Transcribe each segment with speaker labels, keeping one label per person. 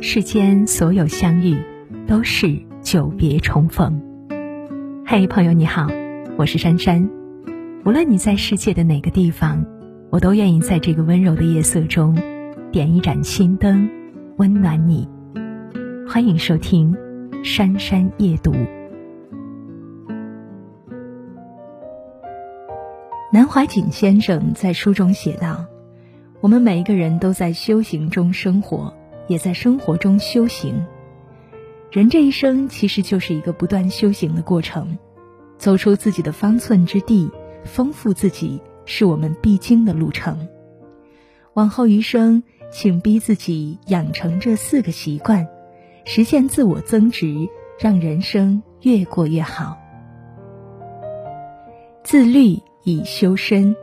Speaker 1: 世间所有相遇，都是久别重逢。嘿，朋友你好，我是珊珊。无论你在世界的哪个地方，我都愿意在这个温柔的夜色中，点一盏心灯，温暖你。欢迎收听《珊珊夜读》。南怀瑾先生在书中写道：“我们每一个人都在修行中生活，也在生活中修行。人这一生其实就是一个不断修行的过程，走出自己的方寸之地，丰富自己，是我们必经的路程。往后余生，请逼自己养成这四个习惯，实现自我增值，让人生越过越好。自律。”以修身。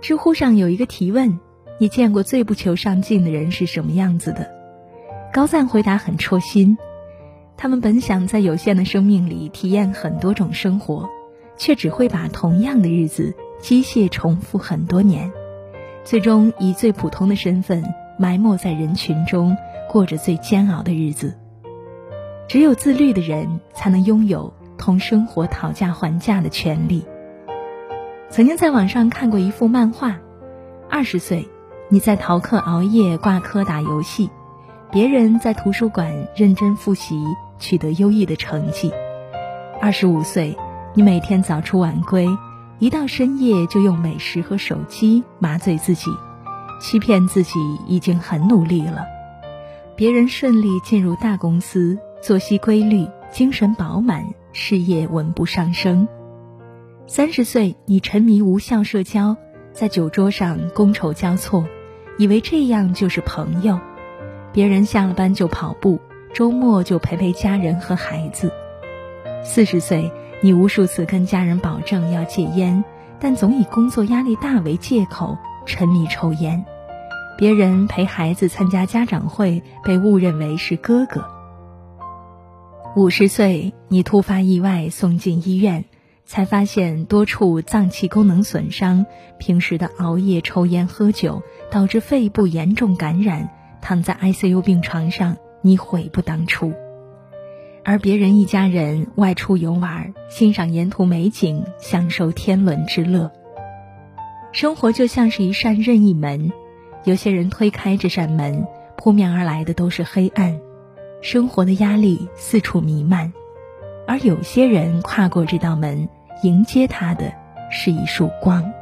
Speaker 1: 知乎上有一个提问：“你见过最不求上进的人是什么样子的？”高赞回答很戳心：“他们本想在有限的生命里体验很多种生活，却只会把同样的日子机械重复很多年，最终以最普通的身份埋没在人群中，过着最煎熬的日子。只有自律的人，才能拥有同生活讨价还价的权利。”曾经在网上看过一幅漫画：二十岁，你在逃课熬夜挂科打游戏；别人在图书馆认真复习取得优异的成绩。二十五岁，你每天早出晚归，一到深夜就用美食和手机麻醉自己，欺骗自己已经很努力了。别人顺利进入大公司，作息规律，精神饱满，事业稳步上升。三十岁，你沉迷无效社交，在酒桌上觥筹交错，以为这样就是朋友。别人下了班就跑步，周末就陪陪家人和孩子。四十岁，你无数次跟家人保证要戒烟，但总以工作压力大为借口沉迷抽烟。别人陪孩子参加家长会，被误认为是哥哥。五十岁，你突发意外送进医院。才发现多处脏器功能损伤，平时的熬夜、抽烟、喝酒导致肺部严重感染，躺在 ICU 病床上，你悔不当初。而别人一家人外出游玩，欣赏沿途美景，享受天伦之乐。生活就像是一扇任意门，有些人推开这扇门，扑面而来的都是黑暗，生活的压力四处弥漫；而有些人跨过这道门。迎接他的是一束光。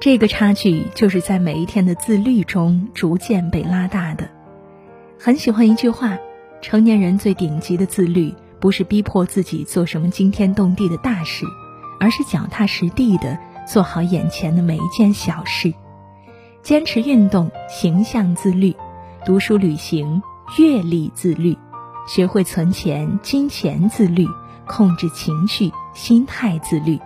Speaker 1: 这个差距就是在每一天的自律中逐渐被拉大的。很喜欢一句话：成年人最顶级的自律，不是逼迫自己做什么惊天动地的大事，而是脚踏实地的做好眼前的每一件小事。坚持运动，形象自律；读书旅行，阅历自律；学会存钱，金钱自律。控制情绪，心态自律，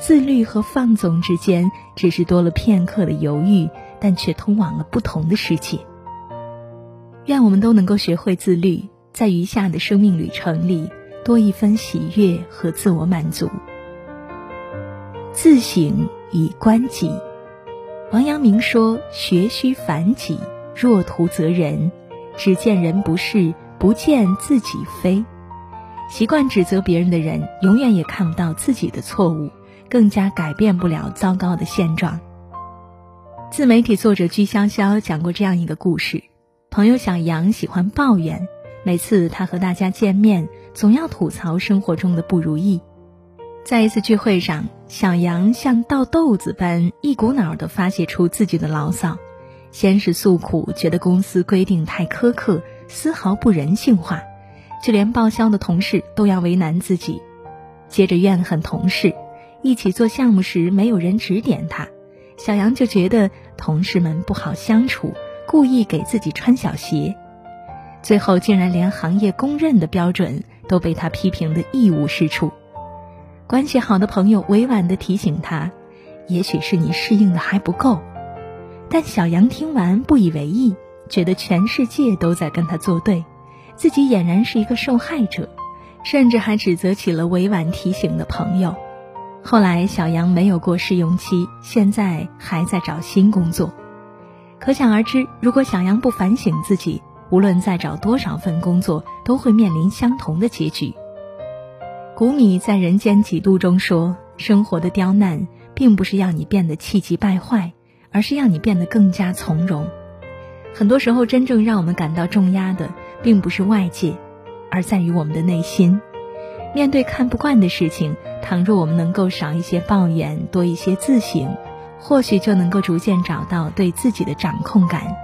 Speaker 1: 自律和放纵之间只是多了片刻的犹豫，但却通往了不同的世界。愿我们都能够学会自律，在余下的生命旅程里多一分喜悦和自我满足。自省以观己，王阳明说：“学须反己，若徒责人，只见人不是，不见自己非。”习惯指责别人的人，永远也看不到自己的错误，更加改变不了糟糕的现状。自媒体作者居潇潇讲过这样一个故事：朋友小杨喜欢抱怨，每次他和大家见面，总要吐槽生活中的不如意。在一次聚会上，小杨像倒豆子般一股脑地发泄出自己的牢骚，先是诉苦，觉得公司规定太苛刻，丝毫不人性化。就连报销的同事都要为难自己，接着怨恨同事，一起做项目时没有人指点他，小杨就觉得同事们不好相处，故意给自己穿小鞋，最后竟然连行业公认的标准都被他批评的一无是处。关系好的朋友委婉地提醒他，也许是你适应的还不够，但小杨听完不以为意，觉得全世界都在跟他作对。自己俨然是一个受害者，甚至还指责起了委婉提醒的朋友。后来，小杨没有过试用期，现在还在找新工作。可想而知，如果小杨不反省自己，无论再找多少份工作，都会面临相同的结局。谷米在《人间几度》中说：“生活的刁难，并不是要你变得气急败坏，而是要你变得更加从容。很多时候，真正让我们感到重压的，并不是外界，而在于我们的内心。面对看不惯的事情，倘若我们能够少一些抱怨，多一些自省，或许就能够逐渐找到对自己的掌控感。”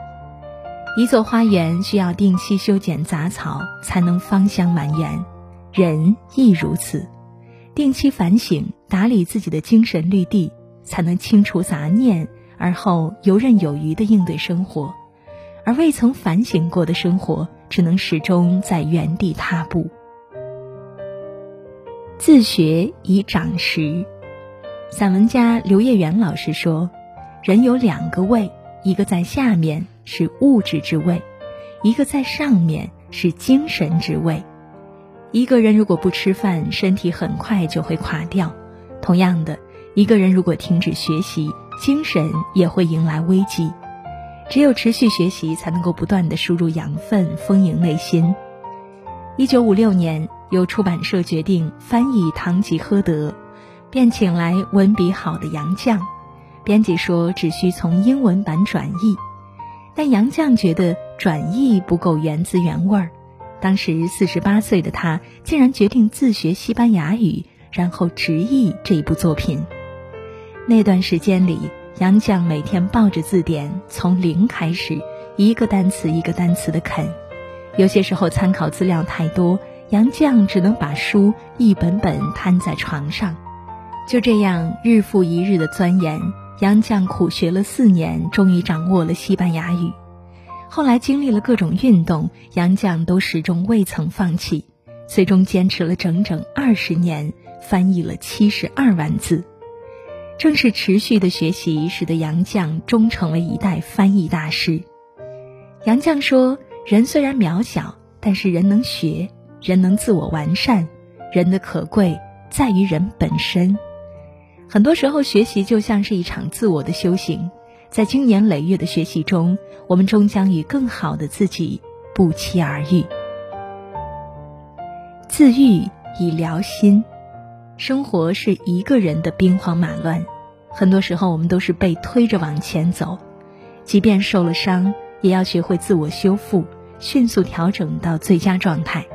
Speaker 1: 一座花园需要定期修剪杂草，才能芳香满园；人亦如此，定期反省、打理自己的精神绿地，才能清除杂念，而后游刃有余地应对生活。而未曾反省过的生活，只能始终在原地踏步。自学以长识，散文家刘业元老师说：“人有两个胃，一个在下面。”是物质之胃，一个在上面是精神之胃。一个人如果不吃饭，身体很快就会垮掉。同样的，一个人如果停止学习，精神也会迎来危机。只有持续学习，才能够不断的输入养分，丰盈内心。一九五六年，由出版社决定翻译《堂吉诃德》，便请来文笔好的杨绛。编辑说，只需从英文版转译。但杨绛觉得转译不够原汁原味儿，当时四十八岁的他竟然决定自学西班牙语，然后直译这部作品。那段时间里，杨绛每天抱着字典，从零开始，一个单词一个单词的啃。有些时候参考资料太多，杨绛只能把书一本本摊在床上，就这样日复一日的钻研。杨绛苦学了四年，终于掌握了西班牙语。后来经历了各种运动，杨绛都始终未曾放弃，最终坚持了整整二十年，翻译了七十二万字。正是持续的学习，使得杨绛终成为一代翻译大师。杨绛说：“人虽然渺小，但是人能学，人能自我完善，人的可贵在于人本身。”很多时候，学习就像是一场自我的修行，在经年累月的学习中，我们终将与更好的自己不期而遇。自愈以疗心，生活是一个人的兵荒马乱，很多时候我们都是被推着往前走，即便受了伤，也要学会自我修复，迅速调整到最佳状态。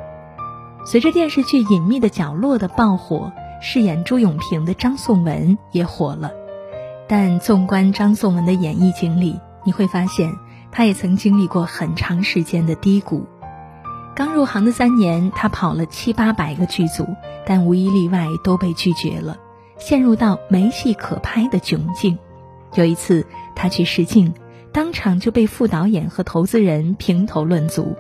Speaker 1: 随着电视剧《隐秘的角落》的爆火。饰演朱永平的张颂文也火了，但纵观张颂文的演艺经历，你会发现，他也曾经历过很长时间的低谷。刚入行的三年，他跑了七八百个剧组，但无一例外都被拒绝了，陷入到没戏可拍的窘境。有一次，他去试镜，当场就被副导演和投资人评头论足：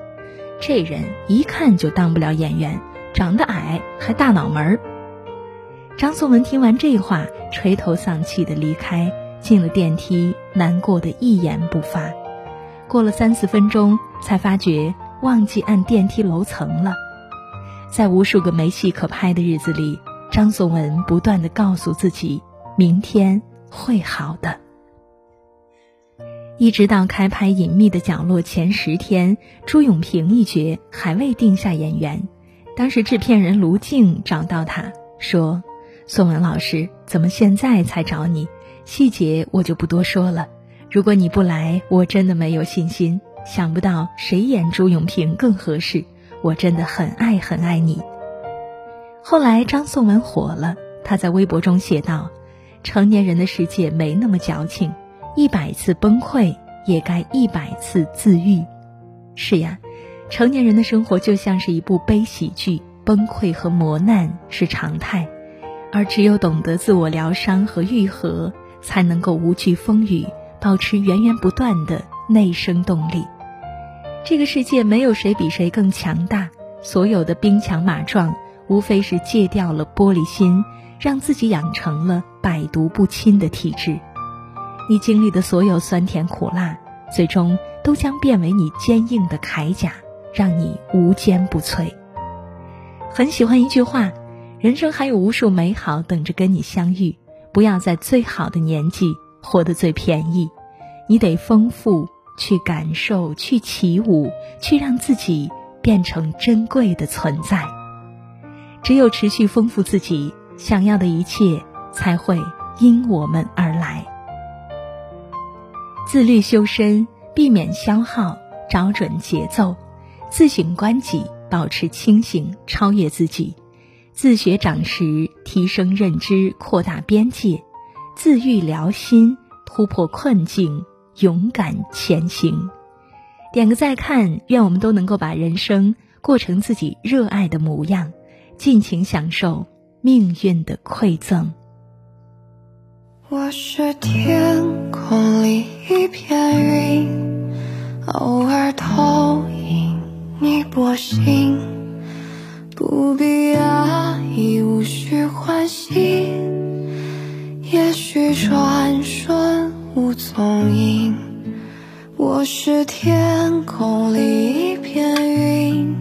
Speaker 1: 这人一看就当不了演员，长得矮，还大脑门儿。张颂文听完这话，垂头丧气的离开，进了电梯，难过的一言不发。过了三四分钟，才发觉忘记按电梯楼层了。在无数个没戏可拍的日子里，张颂文不断的告诉自己，明天会好的。一直到开拍《隐秘的角落》前十天，朱永平一角还未定下演员，当时制片人卢静找到他说。宋文老师，怎么现在才找你？细节我就不多说了。如果你不来，我真的没有信心。想不到谁演朱永平更合适，我真的很爱很爱你。后来张颂文火了，他在微博中写道：“成年人的世界没那么矫情，一百次崩溃也该一百次自愈。”是呀，成年人的生活就像是一部悲喜剧，崩溃和磨难是常态。而只有懂得自我疗伤和愈合，才能够无惧风雨，保持源源不断的内生动力。这个世界没有谁比谁更强大，所有的兵强马壮，无非是戒掉了玻璃心，让自己养成了百毒不侵的体质。你经历的所有酸甜苦辣，最终都将变为你坚硬的铠甲，让你无坚不摧。很喜欢一句话。人生还有无数美好等着跟你相遇，不要在最好的年纪活得最便宜，你得丰富去感受，去起舞，去让自己变成珍贵的存在。只有持续丰富自己，想要的一切才会因我们而来。自律修身，避免消耗，找准节奏，自省观己，保持清醒，超越自己，自学长识，提升认知，扩大边界，自愈疗心，突破困境。勇敢前行，点个再看，愿我们都能够把人生过成自己热爱的模样，尽情享受命运的馈赠。
Speaker 2: 我是天空里一片云，偶尔投影你波心，不必压抑，无需欢喜，也许转瞬。无踪影，我是天空里一片云，